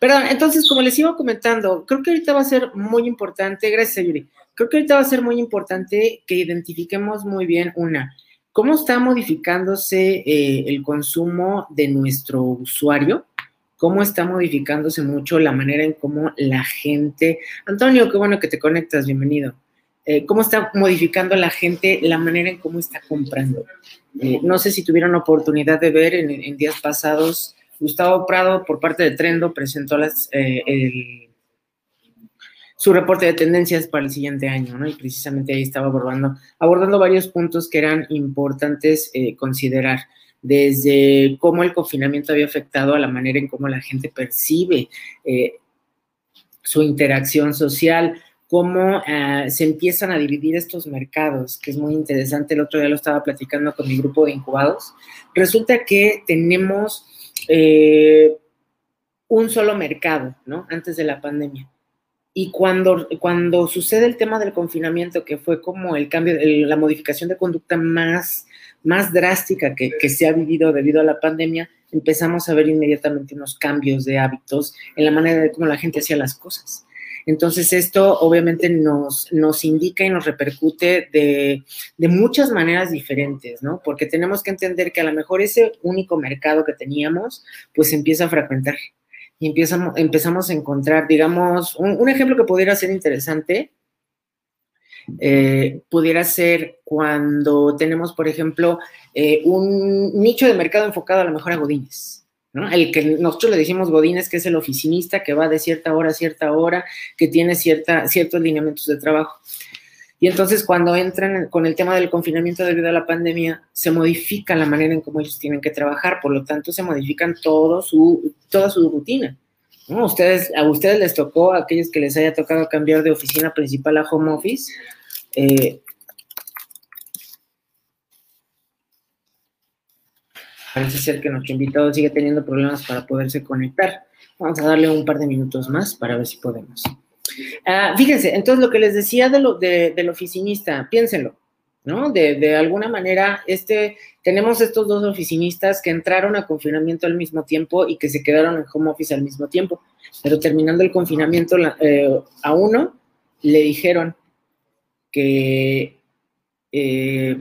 Perdón, entonces, como les iba comentando, creo que ahorita va a ser muy importante, gracias Yuri, creo que ahorita va a ser muy importante que identifiquemos muy bien una, cómo está modificándose eh, el consumo de nuestro usuario, cómo está modificándose mucho la manera en cómo la gente, Antonio, qué bueno que te conectas, bienvenido. Eh, cómo está modificando la gente la manera en cómo está comprando. Eh, no sé si tuvieron oportunidad de ver en, días pasados, Gustavo Prado, por parte de Trendo, presentó el, su reporte de tendencias para el siguiente año, ¿no? Y precisamente ahí estaba abordando, abordando varios puntos que eran importantes eh, considerar, desde cómo el confinamiento había afectado a la manera en cómo la gente percibe eh, su interacción social, cómo eh, se empiezan a dividir estos mercados, que es muy interesante. El otro día lo estaba platicando con mi grupo de incubados. Resulta que tenemos un solo mercado, ¿no? Antes de la pandemia y cuando, cuando sucede el tema del confinamiento, que fue como el cambio, la modificación de conducta más, más drástica que, que, se ha vivido debido a la pandemia, empezamos a ver inmediatamente unos cambios de hábitos en la manera de cómo la gente hacía las cosas. Entonces, esto obviamente nos, nos indica y nos repercute de, de, muchas maneras diferentes, ¿no? Porque tenemos que entender que a lo mejor ese único mercado que teníamos, pues empieza a fragmentar y empezamos, empezamos a encontrar, digamos, un, ejemplo que pudiera ser interesante, eh, pudiera ser cuando tenemos, por ejemplo, eh, un nicho de mercado enfocado a lo mejor a Godines. ¿No? El que nosotros le decimos Godines, que es el oficinista que va de cierta hora a cierta hora, que tiene cierta, ciertos lineamientos de trabajo. Y entonces cuando entran con el tema del confinamiento debido a la pandemia, se modifica la manera en cómo ellos tienen que trabajar, por lo tanto se modifican todo su, toda su rutina. ¿no? Ustedes, a ustedes les tocó, a aquellos que les haya tocado cambiar de oficina principal a home office, eh, parece ser que nuestro invitado sigue teniendo problemas para poderse conectar. Vamos a darle un par de minutos más para ver si podemos. Ah, fíjense, entonces lo que les decía del oficinista, piénsenlo, ¿no? De, de, alguna manera, este, tenemos estos dos oficinistas que entraron a confinamiento al mismo tiempo y que se quedaron en home office al mismo tiempo, pero terminando el confinamiento, eh, a uno le dijeron que, eh,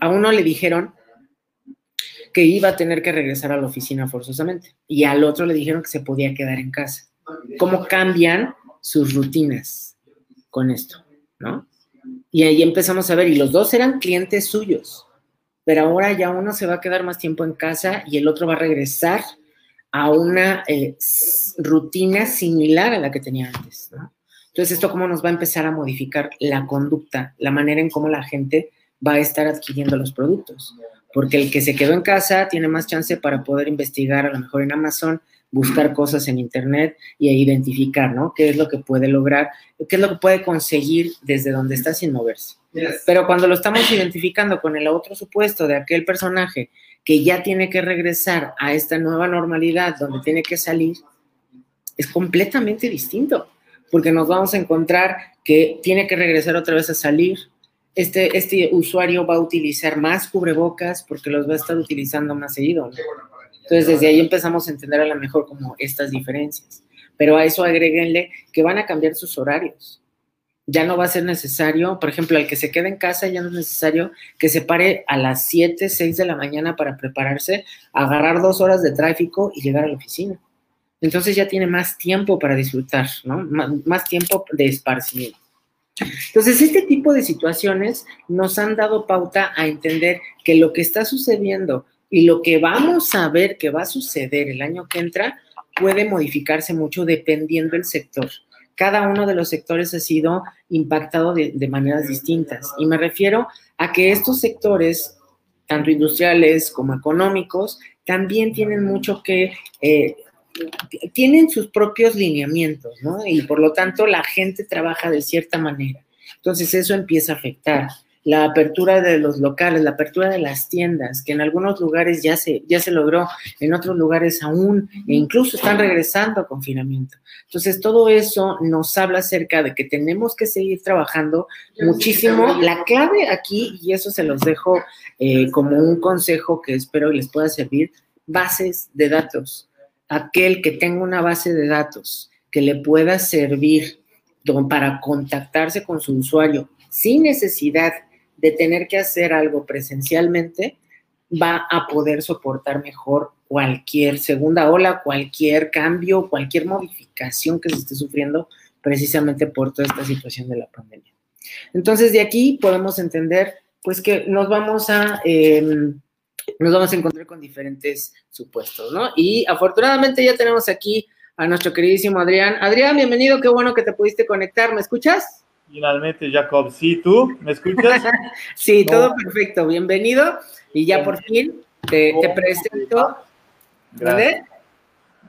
a uno le dijeron que iba a tener que regresar a la oficina forzosamente y al otro le dijeron que se podía quedar en casa cómo cambian sus rutinas con esto, ¿no? Y ahí empezamos a ver, y los dos eran clientes suyos, pero ahora ya uno se va a quedar más tiempo en casa y el otro va a regresar a una eh, rutina similar a la que tenía antes. Entonces, ¿esto cómo nos va a empezar a modificar la conducta, la manera en cómo la gente va a estar adquiriendo los productos? Porque el que se quedó en casa tiene más chance para poder investigar a lo mejor en Amazon buscar cosas en Internet y identificar, ¿no? ¿Qué es lo que puede lograr? ¿Qué es lo que puede conseguir desde donde está sin moverse? Pero cuando lo estamos identificando con el otro supuesto de aquel personaje que ya tiene que regresar a esta nueva normalidad donde tiene que salir, es completamente distinto, porque nos vamos a encontrar que tiene que regresar otra vez a salir. Este, este usuario va a utilizar más cubrebocas porque los va a estar utilizando más seguido. Entonces, desde ahí empezamos a entender a lo mejor como estas diferencias. Pero a eso agréguenle que van a cambiar sus horarios. Ya no va a ser necesario, por ejemplo, al que se quede en casa, ya no es necesario que se pare a las 7, 6 de la mañana para prepararse, agarrar dos horas de tráfico y llegar a la oficina. Entonces ya tiene más tiempo para disfrutar, ¿no? más tiempo de esparcimiento. Entonces, este tipo de situaciones nos han dado pauta a entender que lo que está sucediendo y lo que vamos a ver que va a suceder el año que entra puede modificarse mucho dependiendo del sector. Cada uno de los sectores ha sido impactado de, maneras distintas. Y me refiero a que estos sectores, tanto industriales como económicos, también tienen mucho que eh, tienen sus propios lineamientos, ¿no? Y por lo tanto la gente trabaja de cierta manera. Entonces eso empieza a afectar la apertura de los locales, la apertura de las tiendas, que en algunos lugares ya se, ya se logró, en otros lugares aún, e incluso están regresando a confinamiento. Entonces, todo eso nos habla acerca de que tenemos que seguir trabajando muchísimo. La clave aquí, y eso se los dejo eh, como un consejo que espero les pueda servir, bases de datos. Aquel que tenga una base de datos que le pueda servir para contactarse con su usuario sin necesidad de tener que hacer algo presencialmente, va a poder soportar mejor cualquier segunda ola, cualquier cambio, cualquier modificación que se esté sufriendo precisamente por toda esta situación de la pandemia. Entonces, de aquí podemos entender, pues, que nos vamos a, em, nos vamos a encontrar con diferentes supuestos, ¿no? Y afortunadamente ya tenemos aquí a nuestro queridísimo Adrián. Adrián, bienvenido, qué bueno que te pudiste conectar, ¿me escuchas? Finalmente, Jacob, sí, ¿tú me escuchas? sí, todo perfecto, bienvenido. Y ya por fin te, te presento. ¿Vale?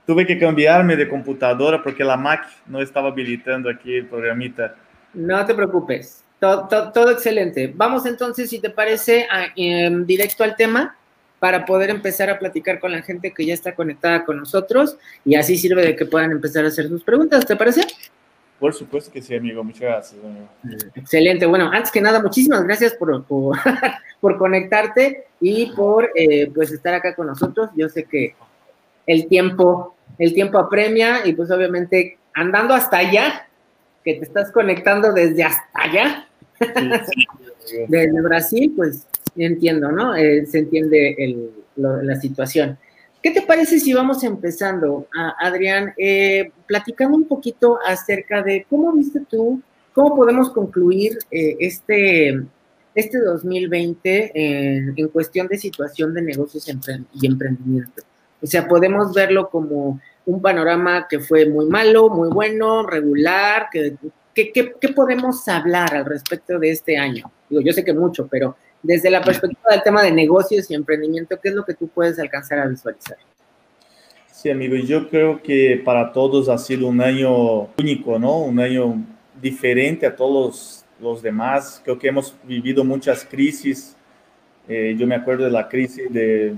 Tuve que cambiarme de computadora porque la Mac no estaba habilitando aquí el programita. No te preocupes, todo, todo, excelente. Vamos entonces, si te parece, em, directo al tema para poder empezar a platicar con la gente que ya está conectada con nosotros y así sirve de que puedan empezar a hacer sus preguntas, ¿te parece? Por supuesto que sí, amigo. Muchas gracias, Excelente. Bueno, antes que nada, muchísimas gracias por, por, conectarte y por eh, pues estar acá con nosotros. Yo sé que el tiempo, el tiempo apremia y pues obviamente andando hasta allá, que te estás conectando desde hasta allá, desde Brasil, pues entiendo, ¿no? Eh, se entiende la situación. ¿Qué te parece si vamos empezando, Adrián, eh, platicando un poquito acerca de cómo viste tú, cómo podemos concluir eh, este, este 2020 en, en, cuestión de situación de negocios y emprendimiento? O sea, podemos verlo como un panorama que fue muy malo, muy bueno, regular, que, ¿qué podemos hablar al respecto de este año? Digo, yo sé que mucho, pero desde la perspectiva del tema de negocios y emprendimiento, ¿qué es lo que tú puedes alcanzar a visualizar? Sí, amigo, yo creo que para todos ha sido un año único, ¿no? Un año diferente a todos los demás. Creo que hemos vivido muchas crisis. Eh, yo me acuerdo de la crisis de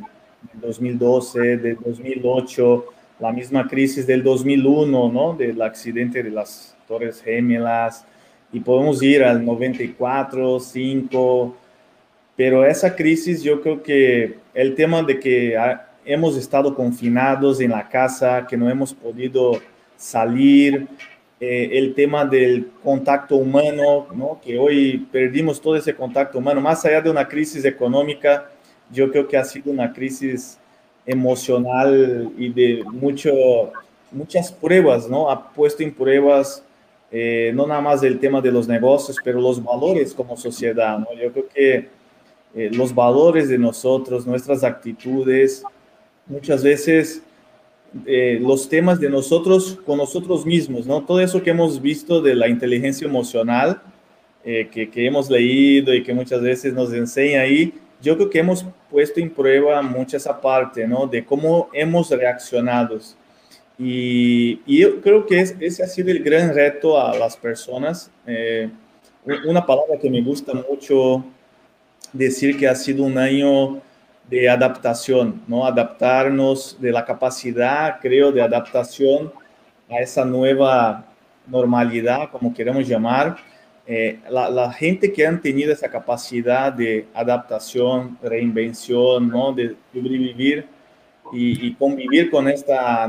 2012, de 2008, la misma crisis del 2001, ¿no? Del accidente de las Torres Gemelas. Y podemos ir al 94, 5 pero esa crisis yo creo que el tema de que hemos estado confinados en la casa, que no hemos podido salir, eh, el tema del contacto humano, ¿no? que hoy perdimos todo ese contacto humano, más allá de una crisis económica, yo creo que ha sido una crisis emocional y de mucho, muchas pruebas, ¿no? Ha puesto en pruebas eh, no nada más el tema de los negocios, pero los valores como sociedad, ¿no? Yo creo que eh, los valores de nosotros, nuestras actitudes, muchas veces eh, los temas de nosotros con nosotros mismos, ¿no? Todo eso que hemos visto de la inteligencia emocional, eh, que, que, hemos leído y que muchas veces nos enseña ahí, yo creo que hemos puesto en prueba mucha esa parte, ¿no? De cómo hemos reaccionado. Y, y yo creo que es, ese ha sido el gran reto a las personas. una palabra que me gusta mucho decir que ha sido un año de adaptación, ¿no? Adaptarnos de la capacidad, creo, de adaptación a esa nueva normalidad, como queremos llamar. Eh, la, gente que han tenido esa capacidad de adaptación, reinvención, ¿no? De sobrevivir y, y convivir con esta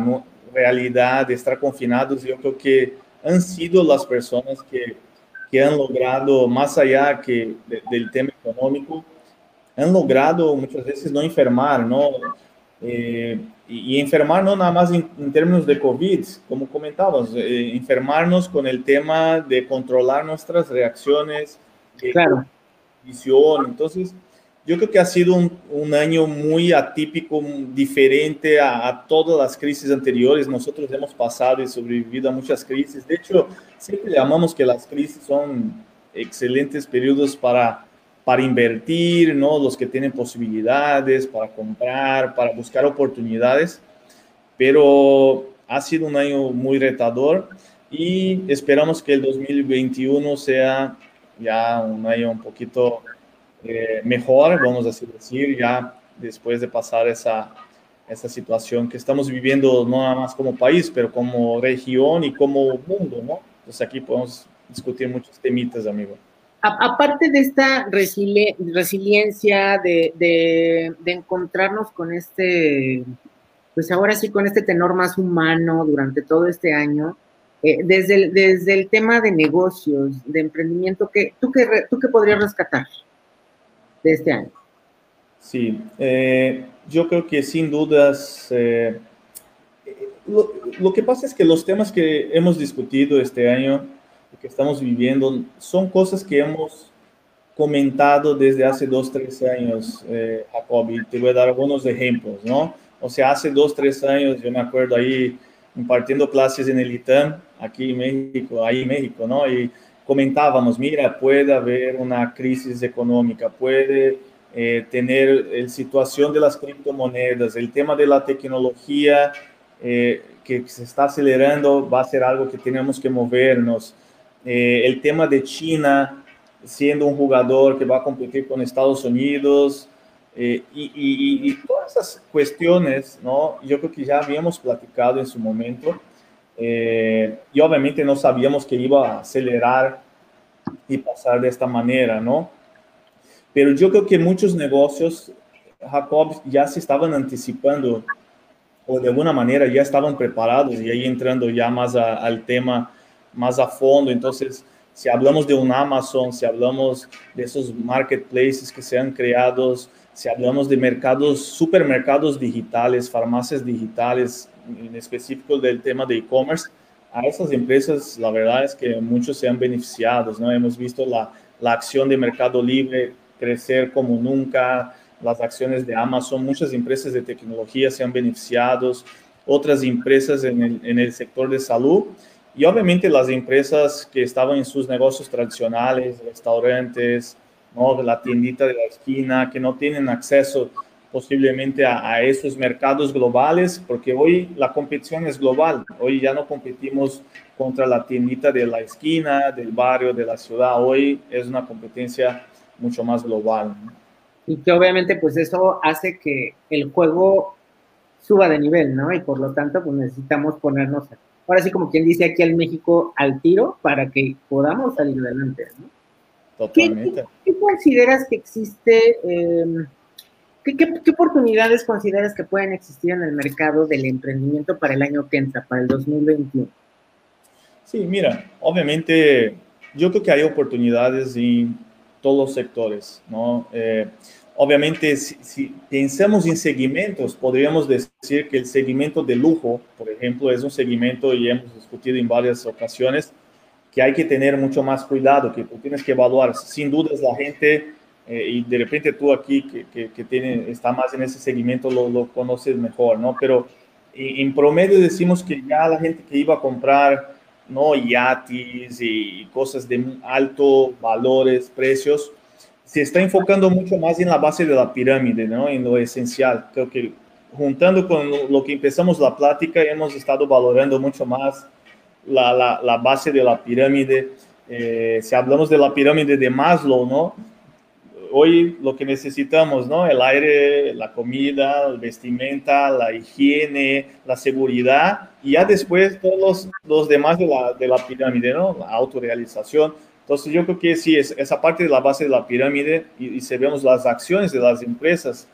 realidad de estar confinados, yo creo que han sido las personas que que han logrado, más allá que del tema económico, han logrado muchas veces no enfermar, ¿no? Eh, y, enfermar no nada más en, términos de COVID, como comentabas, eh, enfermarnos con el tema de controlar nuestras reacciones, claro. visión. Entonces, yo creo que ha sido un, un año muy atípico, diferente a, a, todas las crisis anteriores. Nosotros hemos pasado y sobrevivido a muchas crisis. De hecho, siempre llamamos que las crisis son excelentes periodos para, para invertir, ¿no? Los que tienen posibilidades, para comprar, para buscar oportunidades. Pero ha sido un año muy retador y esperamos que el 2021 sea ya un año un poquito eh, mejor, vamos a decir, ya después de pasar esa, esa situación que estamos viviendo no nada más como país, pero como región y como mundo, ¿no? Entonces aquí podemos discutir muchos temitas, amigo. aparte de esta resiliencia, de, de, de, encontrarnos con este, pues ahora sí con este tenor más humano durante todo este año, eh, desde, el, desde el tema de negocios, de emprendimiento, ¿qué, tú, qué, ¿tú qué podrías rescatar de este año? Sí, eh, yo creo que sin dudas, eh, lo, lo, que pasa es que los temas que hemos discutido este año, que estamos viviendo, son cosas que hemos comentado desde hace dos, tres años, eh, Jacob, y te voy a dar algunos ejemplos, ¿no? O sea, hace dos, tres años, yo me acuerdo ahí impartiendo clases en el ITAM, aquí en México, ahí en México, ¿no? Y comentábamos, mira, puede haber una crisis económica, puede eh, tener la situación de las criptomonedas, el tema de la tecnología eh, que se está acelerando va a ser algo que tenemos que movernos. Eh, el tema de China siendo un jugador que va a competir con Estados Unidos eh, y, y, y, todas esas cuestiones, ¿no? Yo creo que ya habíamos platicado en su momento eh, y obviamente no sabíamos que iba a acelerar y pasar de esta manera, ¿no? Pero yo creo que muchos negocios, Jacob, ya se estaban anticipando o de alguna manera ya estaban preparados y ahí entrando ya más al tema más a fondo, entonces si hablamos de un Amazon, si hablamos de esos marketplaces que se han creado, si hablamos de mercados, supermercados digitales, farmacias digitales, en específico del tema de e-commerce, a esas empresas la verdad es que muchos se han beneficiado, ¿no? Hemos visto la, la acción de Mercado Libre crecer como nunca, las acciones de Amazon, muchas empresas de tecnología se han beneficiado, otras empresas en el, en el sector de salud y obviamente las empresas que estaban en sus negocios tradicionales, restaurantes, ¿no? la tiendita de la esquina, que no tienen acceso posiblemente a, a, esos mercados globales, porque hoy la competición es global. Hoy ya no competimos contra la tiendita de la esquina, del barrio, de la ciudad. Hoy es una competencia mucho más global. Y que obviamente pues eso hace que el juego suba de nivel, ¿no? Y por lo tanto pues necesitamos ponernos ahora sí como quien dice aquí al México al tiro para que podamos salir adelante. ¿no? Totalmente. ¿Qué, qué, consideras que existe, eh, qué, qué, oportunidades consideras que pueden existir en el mercado del emprendimiento para el año que entra, para el 2021? Sí, mira, obviamente yo creo que hay oportunidades en todos los sectores, ¿no? Eh, Obviamente, si, si, pensamos en segmentos, podríamos decir que el segmento de lujo, por ejemplo, es un segmento, y hemos discutido en varias ocasiones, que hay que tener mucho más cuidado, que tú tienes que evaluar. Sin dudas, la gente, eh, y de repente tú aquí, que, que, que, tiene, está más en ese segmento, lo, lo conoces mejor, ¿no? Pero en, en, promedio decimos que ya la gente que iba a comprar, ¿no? Yatis y cosas de alto valores, precios, se está enfocando mucho más en la base de la pirámide, ¿no? En lo esencial. Creo que juntando con lo que empezamos la plática, hemos estado valorando mucho más la, la, la base de la pirámide. Eh, si hablamos de la pirámide de Maslow, ¿no? Hoy lo que necesitamos, ¿no? El aire, la comida, la vestimenta, la higiene, la seguridad y ya después todos los, los demás de la, de la pirámide, ¿no? La autorrealización entonces yo creo que sí, es, esa parte de la base de la pirámide y, y si vemos las acciones de las empresas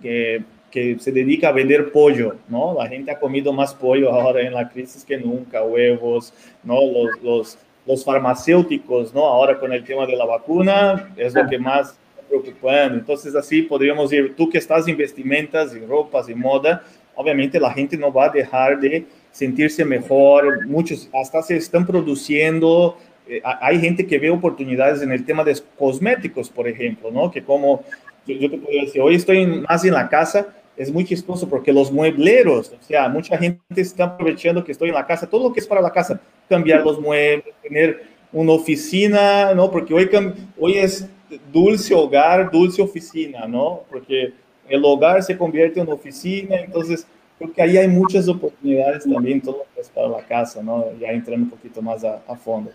que, que se dedica a vender pollo, ¿no? La gente ha comido más pollo ahora en la crisis que nunca, huevos, ¿no? Los, los, los farmacéuticos, ¿no? Ahora con el tema de la vacuna es lo que más preocupando. Entonces así podríamos ir, tú que estás en vestimentas y ropas y moda, obviamente la gente no va a dejar de sentirse mejor, muchos hasta se están produciendo eh, hay gente que ve oportunidades el tema de cosméticos, por ejemplo, ¿no? Que como yo, te puedo decir, hoy estoy más en la casa, es muy chistoso porque los muebleros, o sea, mucha gente está aprovechando que estoy en la casa, todo lo que es para la casa, cambiar los muebles, tener una oficina, ¿no? Porque hoy, hoy es dulce hogar, dulce oficina, ¿no? Porque el hogar se convierte en oficina, entonces creo que ahí hay muchas oportunidades también, todo es para la casa, ¿no? Ya entrando un poquito más a, a fondo.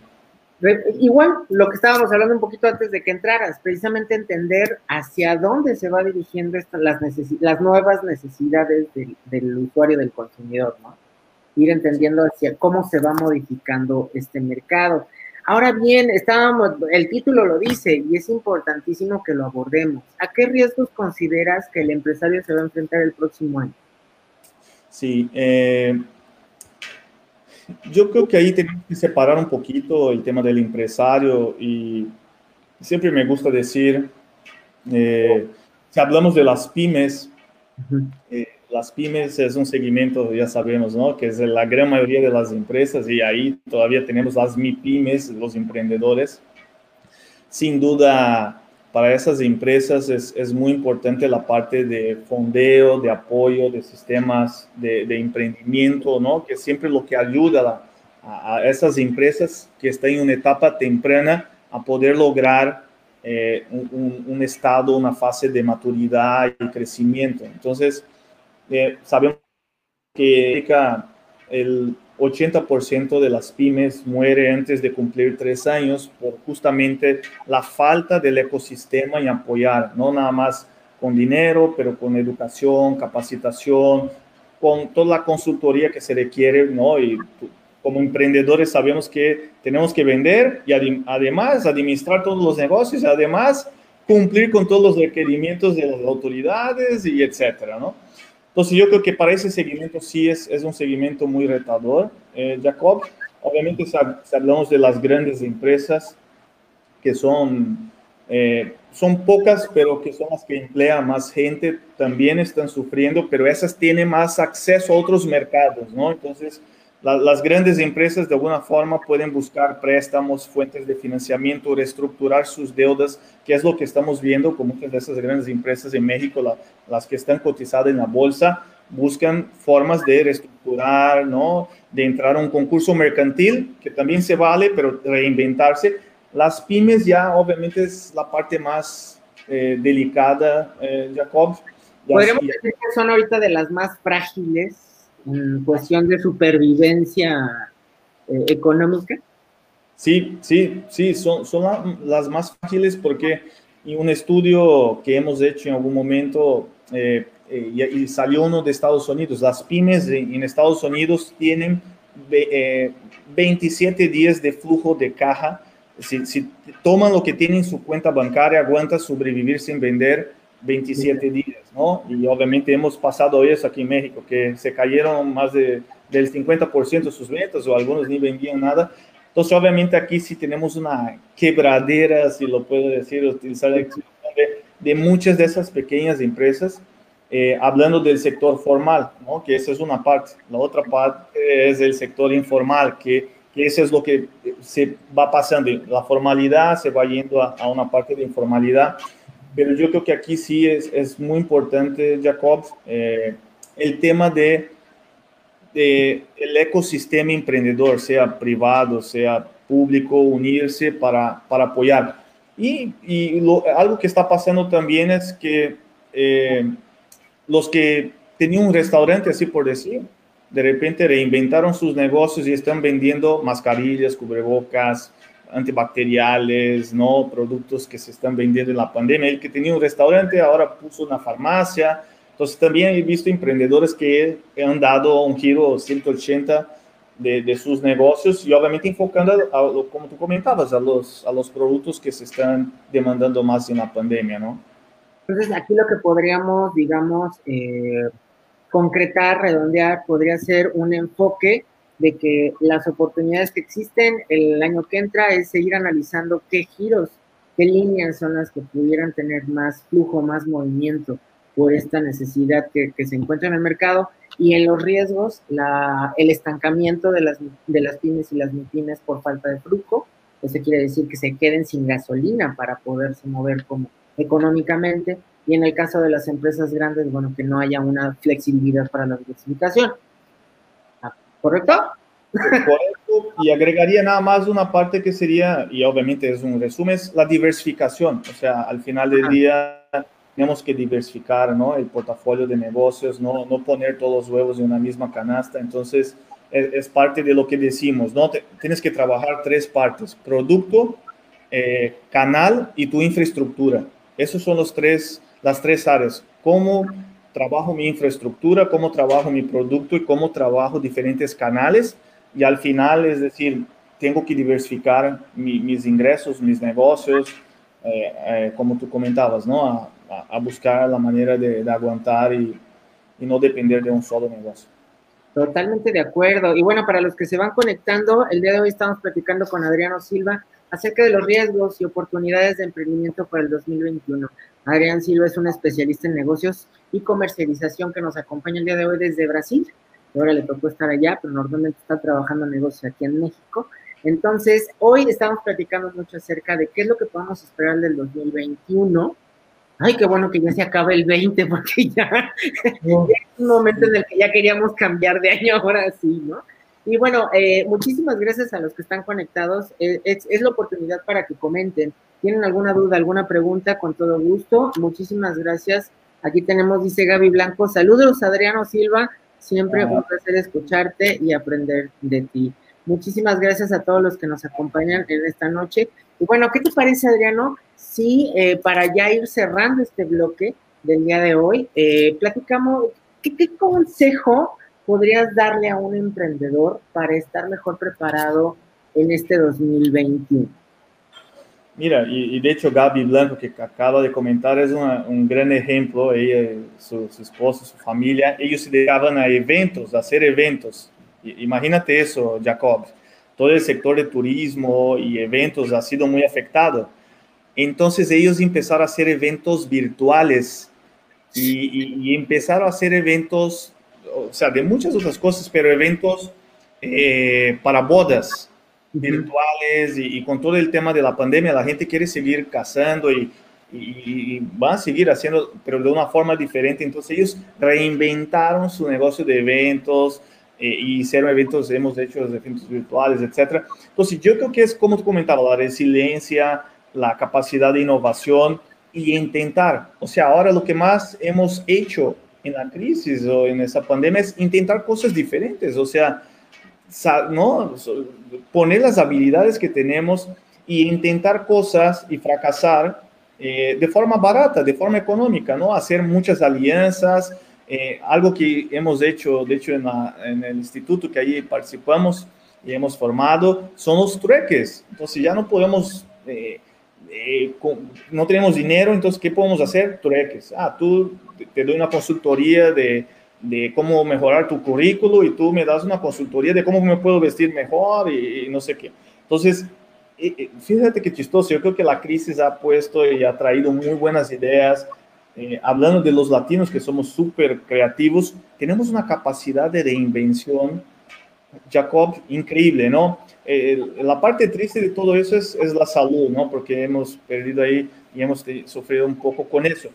Igual lo que estábamos hablando un poquito antes de que entraras, precisamente entender hacia dónde se va dirigiendo esta, las, las nuevas necesidades del, del, usuario, del consumidor, ¿no? Ir entendiendo hacia cómo se va modificando este mercado. Ahora bien, estábamos, el título lo dice y es importantísimo que lo abordemos. ¿A qué riesgos consideras que el empresario se va a enfrentar el próximo año? Sí, eh, yo creo que ahí tenemos que separar un poquito el tema del empresario y siempre me gusta decir, eh, si hablamos de las pymes, eh, las pymes es un segmento, ya sabemos, ¿no? Que es la gran mayoría de las empresas y ahí todavía tenemos las MIPYMES, los emprendedores. Sin duda, para esas empresas es, es, muy importante la parte de fondeo, de apoyo, de sistemas de, de emprendimiento, ¿no? Que siempre lo que ayuda a, a, esas empresas que están en una etapa temprana a poder lograr eh, un, un, estado, una fase de maturidad y crecimiento. Entonces, eh, sabemos que el 80% de las pymes muere antes de cumplir tres años por justamente la falta del ecosistema y apoyar, no nada más con dinero, pero con educación, capacitación, con toda la consultoría que se requiere, ¿no? Y como emprendedores sabemos que tenemos que vender y además administrar todos los negocios, además cumplir con todos los requerimientos de las autoridades y etcétera, ¿no? Entonces yo creo que para ese seguimiento sí es, es un seguimiento muy retador, eh, Jacob. Obviamente si, hablamos de las grandes empresas, que son, eh, son pocas, pero que son las que emplean más gente, también están sufriendo, pero esas tienen más acceso a otros mercados, ¿no? Entonces las grandes empresas de alguna forma pueden buscar préstamos, fuentes de financiamiento, reestructurar sus deudas, que es lo que estamos viendo con muchas de esas grandes empresas en México, las que están cotizadas en la bolsa, buscan formas de reestructurar, ¿no? de entrar a un concurso mercantil, que también se vale, pero reinventarse. Las pymes ya obviamente es la parte más eh, delicada, eh, Jacob. Podríamos decir que son ahorita de las más frágiles en cuestión de supervivencia eh, económica? Sí, sí, sí, son, son las más fáciles porque en un estudio que hemos hecho en algún momento eh, eh, y, salió uno de Estados Unidos, las pymes en, Estados Unidos tienen 27 días de flujo de caja. Si, si toman lo que tienen en su cuenta bancaria, aguanta sobrevivir sin vender 27 días, ¿no? Y obviamente hemos pasado eso aquí en México, que se cayeron más de, del 50% de sus ventas o algunos ni vendían nada. Entonces, obviamente aquí sí tenemos una quebradera, si lo puedo decir, utilizar de, de muchas de esas pequeñas empresas, eh, hablando del sector formal, ¿no? Que esa es una parte. La otra parte es el sector informal, que, que eso es lo que se va pasando. La formalidad se va yendo a, a una parte de informalidad pero yo creo que aquí sí es, es muy importante, Jacob, eh, el tema de, de, el ecosistema emprendedor, sea privado, sea público, unirse para, para apoyar. Y, y lo, algo que está pasando también es que eh, los que tenían un restaurante, así por decir, de repente reinventaron sus negocios y están vendiendo mascarillas, cubrebocas, antibacteriales, ¿no? Productos que se están vendiendo en la pandemia. El que tenía un restaurante ahora puso una farmacia. Entonces también he visto emprendedores que han dado un giro 180 de, de sus negocios y obviamente enfocando, a, como tú comentabas, a los, a los productos que se están demandando más en la pandemia, ¿no? Entonces aquí lo que podríamos, digamos, eh, concretar, redondear, podría ser un enfoque de que las oportunidades que existen el año que entra es seguir analizando qué giros, qué líneas son las que pudieran tener más flujo, más movimiento por esta necesidad que, se encuentra en el mercado y en los riesgos, la, el estancamiento de las, de las pymes y las pymes por falta de flujo. Eso quiere decir que se queden sin gasolina para poderse mover como económicamente y en el caso de las empresas grandes, bueno, que no haya una flexibilidad para la diversificación. ¿Correcto? Correcto, y agregaría nada más una parte que sería, y obviamente es un resumen, es la diversificación. O sea, al final del día tenemos que diversificar ¿no? el portafolio de negocios, no, no poner todos los huevos en una misma canasta. Entonces, es, parte de lo que decimos, ¿no? tienes que trabajar tres partes, producto, eh, canal y tu infraestructura. Esos son los tres, las tres áreas. ¿Cómo trabajo mi infraestructura, cómo trabajo mi producto y cómo trabajo diferentes canales. Y al final, es decir, tengo que diversificar mis ingresos, mis negocios, eh, eh, como tú comentabas, ¿no? A, a buscar la manera de, de aguantar y, y, no depender de un solo negocio. Totalmente de acuerdo. Y bueno, para los que se van conectando, el día de hoy estamos platicando con Adriano Silva acerca de los riesgos y oportunidades de emprendimiento para el 2021. Adrián Silva es un especialista en negocios y comercialización que nos acompaña el día de hoy desde Brasil. Ahora le tocó estar allá, pero normalmente está trabajando en negocios aquí en México. Entonces, hoy estamos platicando mucho acerca de qué es lo que podemos esperar del 2021. Ay, qué bueno que ya se acabe el 20, porque ya, es un momento en el que ya queríamos cambiar de año, ahora sí, ¿no? Y bueno, eh, muchísimas gracias a los que están conectados. Eh, es, es, la oportunidad para que comenten. ¿Tienen alguna duda, alguna pregunta? Con todo gusto. Muchísimas gracias. Aquí tenemos, dice Gaby Blanco, saludos Adriano Silva. Siempre un placer escucharte y aprender de ti. Muchísimas gracias a todos los que nos acompañan en esta noche. Y bueno, ¿qué te parece, Adriano? Sí, eh, para ya ir cerrando este bloque del día de hoy, platicamos, ¿qué, ¿qué, consejo podrías darle a un emprendedor para estar mejor preparado en este 2021? Mira, y, y de hecho Gaby Blanco, que acaba de comentar, es una, un gran ejemplo, ella, su, su esposo, su familia, ellos se dedicaban a eventos, a hacer eventos, Imagínate eso, Jacob. Todo el sector de turismo y eventos ha sido muy afectado. Entonces ellos empezaron a hacer eventos virtuales y, y, empezaron a hacer eventos, o sea, de muchas otras cosas, pero eventos eh, para bodas virtuales y, y, con todo el tema de la pandemia, la gente quiere seguir casando y, y, van a seguir haciendo, pero de una forma diferente. Entonces ellos reinventaron su negocio de eventos, eh, y hicieron eventos, hemos hecho eventos virtuales, etcétera. Entonces, yo creo que es como tú comentabas, la resiliencia, la capacidad de innovación y intentar, o sea, ahora lo que más hemos hecho en la crisis o en esa pandemia es intentar cosas diferentes, o sea, ¿no? poner las habilidades que tenemos y intentar cosas y fracasar eh, de forma barata, de forma económica, ¿no? Hacer muchas alianzas, eh, algo que hemos hecho, de hecho, en, la, en, el instituto que ahí participamos y hemos formado, son los trueques. Entonces ya no podemos, eh, eh, no tenemos dinero, entonces, ¿qué podemos hacer? Trueques. Ah, tú te doy una consultoría de, de cómo mejorar tu currículo y tú me das una consultoría de cómo me puedo vestir mejor y, y no sé qué. Entonces, fíjate qué chistoso, yo creo que la crisis ha puesto y ha traído muy buenas ideas, eh, hablando de los latinos que somos súper creativos, tenemos una capacidad de reinvención, Jacob, increíble, ¿no? Eh, la parte triste de todo eso es, es, la salud, ¿no? Porque hemos perdido ahí y hemos sufrido un poco con eso.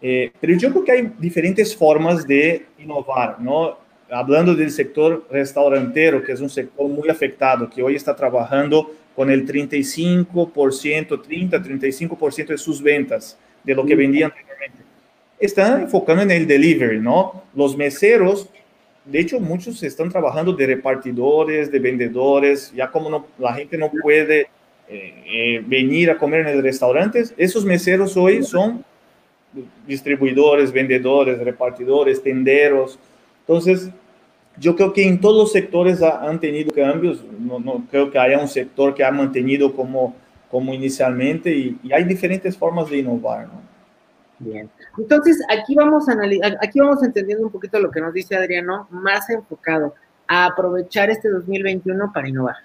Eh, pero yo creo que hay diferentes formas de innovar, ¿no? Hablando del sector restaurantero, que es un sector muy afectado, que hoy está trabajando con el 35%, 30-35% de sus ventas de lo que vendían están enfocando en el delivery, ¿no? Los meseros, de hecho, muchos están trabajando de repartidores, de vendedores, ya como no, la gente no puede eh, eh, venir a comer en el restaurante, esos meseros hoy son distribuidores, vendedores, repartidores, tenderos. Entonces, yo creo que en todos los sectores ha, han tenido cambios, no, no, creo que haya un sector que ha mantenido como, como inicialmente y, y hay diferentes formas de innovar, ¿no? Bien. Entonces, aquí vamos, a aquí vamos entendiendo un poquito lo que nos dice Adriano, más enfocado a aprovechar este 2021 para innovar,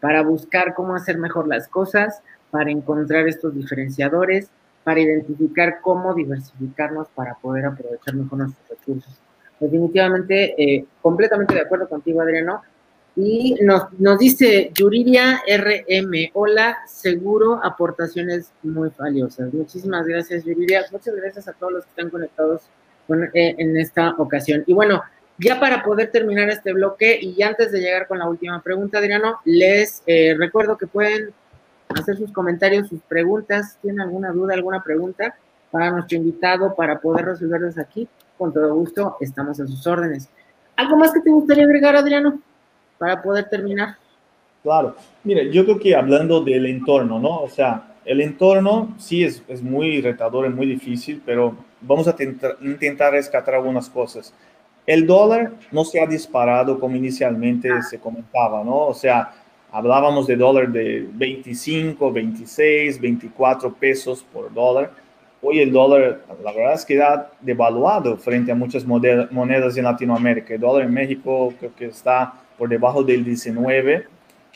para buscar cómo hacer mejor las cosas, para encontrar estos diferenciadores, para identificar cómo diversificarnos para poder aprovechar mejor nuestros recursos. Definitivamente, eh, completamente de acuerdo contigo, Adriano. Y nos, nos dice Yuridia RM, hola, seguro aportaciones muy valiosas. Muchísimas gracias, Yuridia. Muchas gracias a todos los que están conectados con, eh, en esta ocasión. Y bueno, ya para poder terminar este bloque y antes de llegar con la última pregunta, Adriano, les eh, recuerdo que pueden hacer sus comentarios, sus preguntas. ¿Tienen alguna duda, alguna pregunta para nuestro invitado para poder resolverlos aquí? Con todo gusto, estamos a sus órdenes. ¿Algo más que te gustaría agregar, Adriano? Para poder terminar? Claro, mira, yo creo que hablando del entorno, ¿no? O sea, el entorno sí es, es muy retador, es muy difícil, pero vamos a tentar, intentar rescatar algunas cosas. El dólar no se ha disparado como inicialmente se comentaba, ¿no? O sea, hablábamos de dólar de 25, 26, 24 pesos por dólar hoy el dólar, la verdad es que ha devaluado frente a muchas monedas en Latinoamérica. El dólar en México creo que está por debajo del 19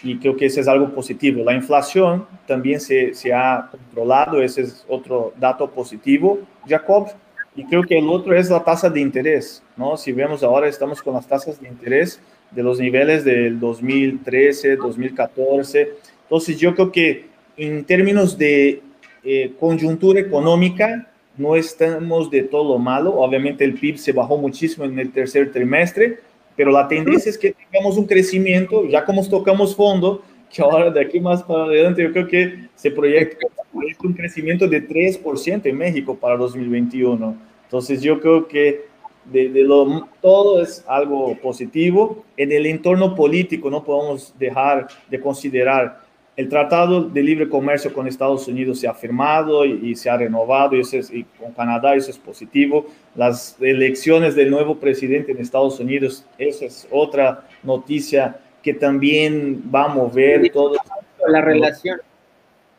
y creo que eso es algo positivo. La inflación también se, se ha controlado, ese es otro dato positivo, Jacob. Y creo que el otro es la tasa de interés, ¿no? Si vemos ahora, estamos con las tasas de interés de los niveles del 2013, 2014. Entonces, yo creo que en términos de eh, conjuntura económica, no estamos de todo malo. Obviamente el PIB se bajó muchísimo en el tercer trimestre, pero la tendencia es que tengamos un crecimiento, ya como tocamos fondo, que ahora de aquí más para adelante yo creo que se proyecta un crecimiento de 3% en México para 2021. Entonces yo creo que de, de, lo, todo es algo positivo. En el entorno político no podemos dejar de considerar el Tratado de Libre Comercio con Estados Unidos se ha firmado y, se ha renovado, y, eso es, y con Canadá eso es positivo. Las elecciones del nuevo presidente en Estados Unidos, esa es otra noticia que también va a mover todo. La relación.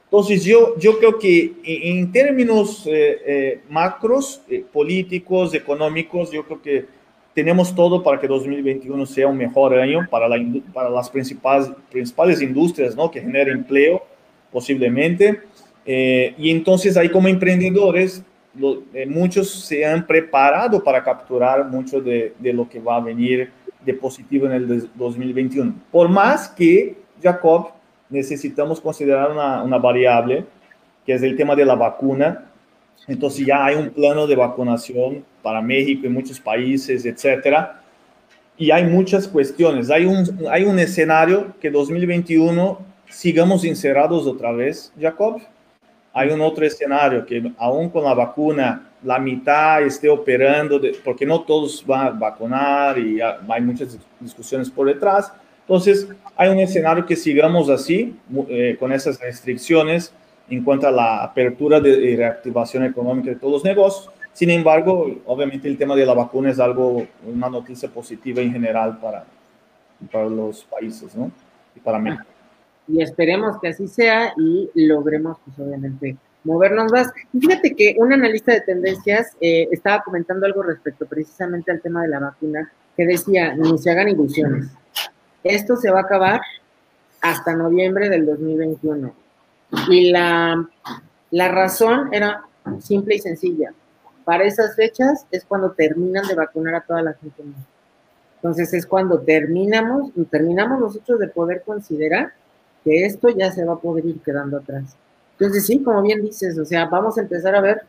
Entonces, yo, yo creo que en términos eh, eh, macros, eh, políticos, económicos, yo creo que tenemos todo para que 2021 sea un mejor año para, la, para las principales, principales industrias ¿no? que generen empleo, posiblemente. Eh, y entonces ahí como emprendedores, eh, muchos se han preparado para capturar mucho de, de, lo que va a venir de positivo en el 2021. Por más que, Jacob, necesitamos considerar una, una variable, que es el tema de la vacuna. Entonces ya hay un plano de vacunación para México y muchos países, etcétera. Y hay muchas cuestiones. Hay un, hay un escenario que 2021 sigamos encerrados otra vez, Jacob. Hay un otro escenario que aún con la vacuna la mitad esté operando, porque no todos van a vacunar y hay muchas discusiones por detrás. Entonces, hay un escenario que sigamos así, eh, con esas restricciones en cuanto a la apertura de, y reactivación económica de todos los negocios. Sin embargo, obviamente el tema de la vacuna es algo, una noticia positiva en general para, para los países, ¿no? Y para México. Y esperemos que así sea y logremos, pues obviamente, movernos más. fíjate que un analista de tendencias eh, estaba comentando algo respecto precisamente al tema de la vacuna, que decía, no se hagan ilusiones. Esto se va a acabar hasta noviembre del 2021. Y la, la razón era simple y sencilla para esas fechas es cuando terminan de vacunar a toda la gente. Entonces es cuando terminamos, terminamos nosotros de poder considerar que esto ya se va a poder ir quedando atrás. Entonces sí, como bien dices, o sea, vamos a empezar a ver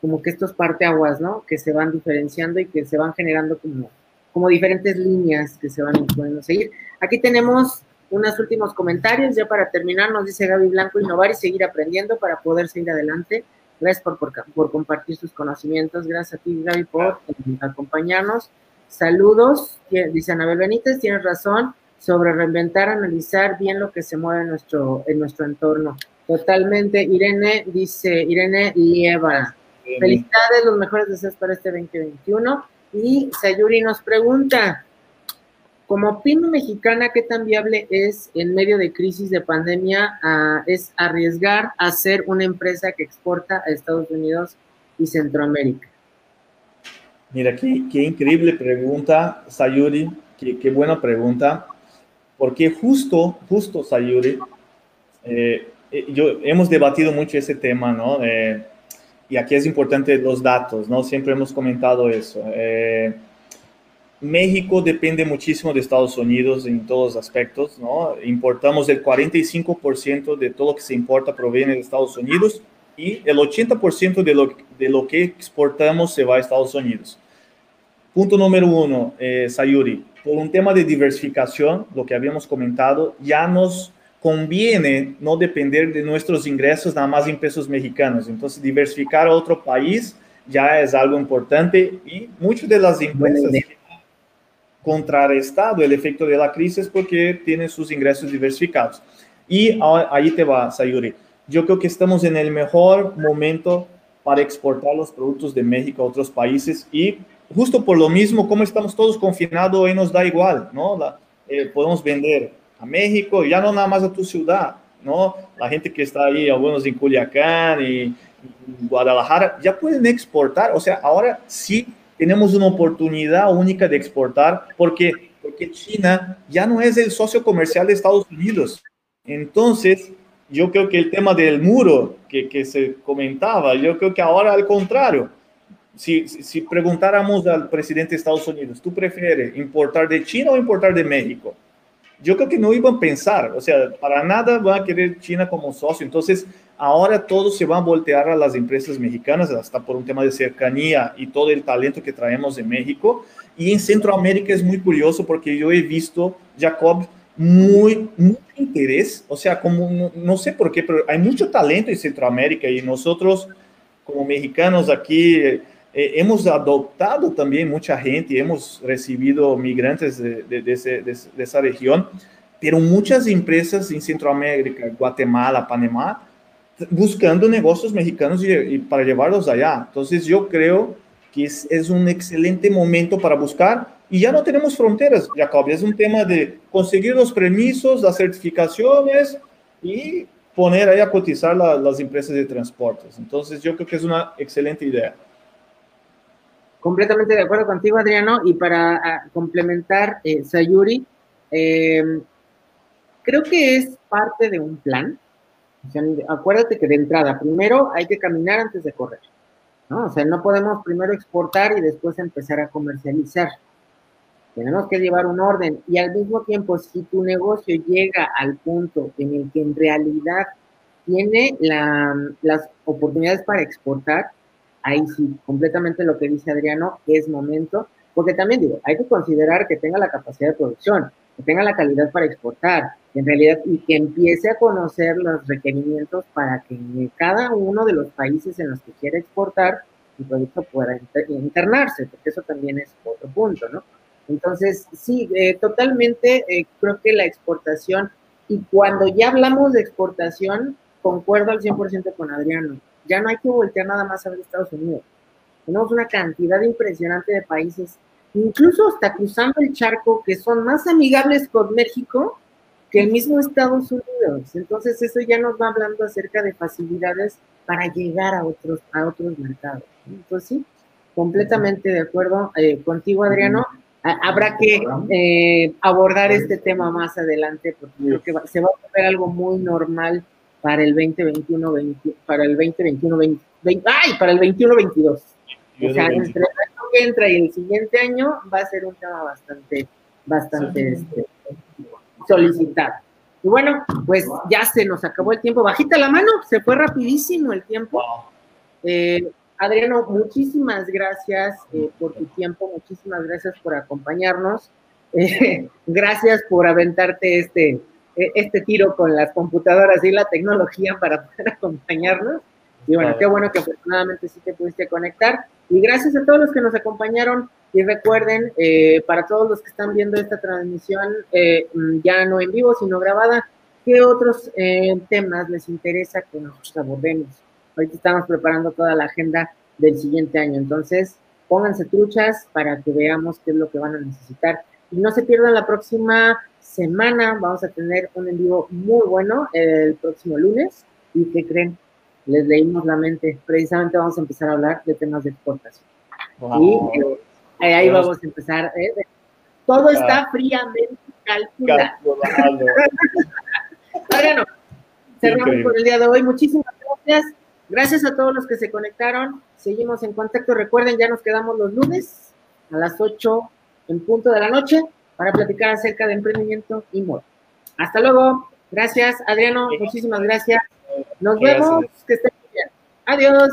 como que estos parteaguas, ¿no? Que se van diferenciando y que se van generando como, como diferentes líneas que se van pudiendo seguir. Aquí tenemos unos últimos comentarios, ya para terminar, nos dice Gaby Blanco, innovar y seguir aprendiendo para poder seguir adelante. Gracias por, por, compartir sus conocimientos. Gracias a ti, Gaby, por acompañarnos. Saludos, dice Anabel Benítez, tienes razón sobre reinventar, analizar bien lo que se mueve en nuestro, en nuestro entorno. Totalmente. Irene dice, Irene Lieva. Felicidades, los mejores deseos para este 2021. Y Sayuri nos pregunta, como PYME mexicana, ¿qué tan viable es en medio de crisis de pandemia es arriesgar a ser una empresa que exporta a Estados Unidos y Centroamérica? Mira, qué, qué increíble pregunta, Sayuri, qué, qué, buena pregunta, porque justo, justo, Sayuri, eh, eh, yo, hemos debatido mucho ese tema, ¿no? Eh, y aquí es importante los datos, ¿no? Siempre hemos comentado eso. México depende muchísimo de Estados Unidos en todos los aspectos, ¿no? Importamos el 45% de todo lo que se importa proviene de Estados Unidos y el 80% de lo, de lo que exportamos se va a Estados Unidos. Punto número uno, eh, Sayuri, por un tema de diversificación, lo que habíamos comentado, ya nos conviene no depender de nuestros ingresos nada más en pesos mexicanos. Entonces, diversificar a otro país ya es algo importante y muchas de las empresas contrarrestado el efecto de la crisis porque tiene sus ingresos diversificados. Y ahí te va, Sayuri. Yo creo que estamos en el mejor momento para exportar los productos de México a otros países y justo por lo mismo, como estamos todos confinados, hoy nos da igual, ¿no? La, eh, podemos vender a México, ya no nada más a tu ciudad, ¿no? La gente que está ahí, algunos en Culiacán y Guadalajara, ya pueden exportar. O sea, ahora sí tenemos una oportunidad única de exportar porque, porque China ya no es el socio comercial de Estados Unidos. Entonces, yo creo que el tema del muro que, que se comentaba, yo creo que ahora al contrario. Si, si preguntáramos al presidente de Estados Unidos, ¿tú prefieres importar de China o importar de México? Yo creo que no iban a pensar, o sea, para nada va a querer China como socio. Entonces, Ahora todo se va a voltear a las empresas mexicanas, hasta por un tema de cercanía y todo el talento que traemos de México. Y en Centroamérica es muy curioso porque yo he visto, Jacob, muy, mucho interés, o sea, como no, sé por qué, pero hay mucho talento en Centroamérica y nosotros como mexicanos aquí eh, hemos adoptado también mucha gente, hemos recibido migrantes de, de, de, de esa región, pero muchas empresas en Centroamérica, Guatemala, Panamá, buscando negocios mexicanos y, para llevarlos allá. Entonces yo creo que es, es, un excelente momento para buscar y ya no tenemos fronteras, Jacob, es un tema de conseguir los permisos, las certificaciones y poner ahí a cotizar las empresas de transportes. Entonces yo creo que es una excelente idea. Completamente de acuerdo contigo, Adriano. Y para complementar, eh, Sayuri, eh, creo que es parte de un plan acuérdate que de entrada, primero hay que caminar antes de correr, ¿no? O sea, no podemos primero exportar y después empezar a comercializar. Tenemos que llevar un orden y al mismo tiempo, si tu negocio llega al punto en el que en realidad tiene las oportunidades para exportar, ahí sí, completamente lo que dice Adriano, es momento, porque también digo, hay que considerar que tenga la capacidad de producción, que tenga la calidad para exportar, en realidad, y que empiece a conocer los requerimientos para que cada uno de los países en los que quiera exportar, el producto pueda internarse, porque eso también es otro punto, ¿no? Entonces, sí, eh, totalmente eh, creo que la exportación, y cuando ya hablamos de exportación, concuerdo al 100% con Adriano, ya no hay que voltear nada más a ver Estados Unidos. Tenemos una cantidad impresionante de países, incluso hasta cruzando el charco, que son más amigables con México que el mismo Estados Unidos. Entonces eso ya nos va hablando acerca de facilidades para llegar a otros, a otros mercados. Entonces sí, completamente de acuerdo eh, contigo, Adriano. Habrá que eh, abordar este tema más adelante porque creo que se va a ver algo muy normal para el 2021, 20, para el 2021, 20, ay, para el 21, 22. O sea, entre el año que entra y el siguiente año va a ser un tema bastante, bastante este, solicitar. Y bueno, pues ya se nos acabó el tiempo. Bajita la mano, se fue rapidísimo el tiempo. Eh, Adriano, muchísimas gracias eh, por tu tiempo, muchísimas gracias por acompañarnos. Eh, gracias por aventarte este, este tiro con las computadoras y la tecnología para poder acompañarnos. Y bueno, qué bueno que afortunadamente sí te pudiste conectar. Y gracias a todos los que nos acompañaron. Y recuerden, eh, para todos los que están viendo esta transmisión, eh, mm, ya no en vivo, sino grabada, ¿qué otros eh, temas les interesa que nosotros abordemos? Ahorita estamos preparando toda la agenda del siguiente año, entonces pónganse truchas para que veamos qué es lo que van a necesitar. Y no se pierdan la próxima semana, vamos a tener un en vivo muy bueno el próximo lunes. ¿Y qué creen? Les leímos la mente. Precisamente vamos a empezar a hablar de temas de exportación. Y ahí vamos a empezar. ¿eh? Todo está fríamente calculado. bueno, cerramos por el día de hoy. Muchísimas gracias. Gracias a todos los que se conectaron. Seguimos en contacto. Recuerden, ya nos quedamos los lunes a las 8 en punto de la noche para platicar acerca de emprendimiento y moda. Hasta luego. Gracias, Adriano. Muchísimas gracias. Nos vemos. Que estén bien. Adiós.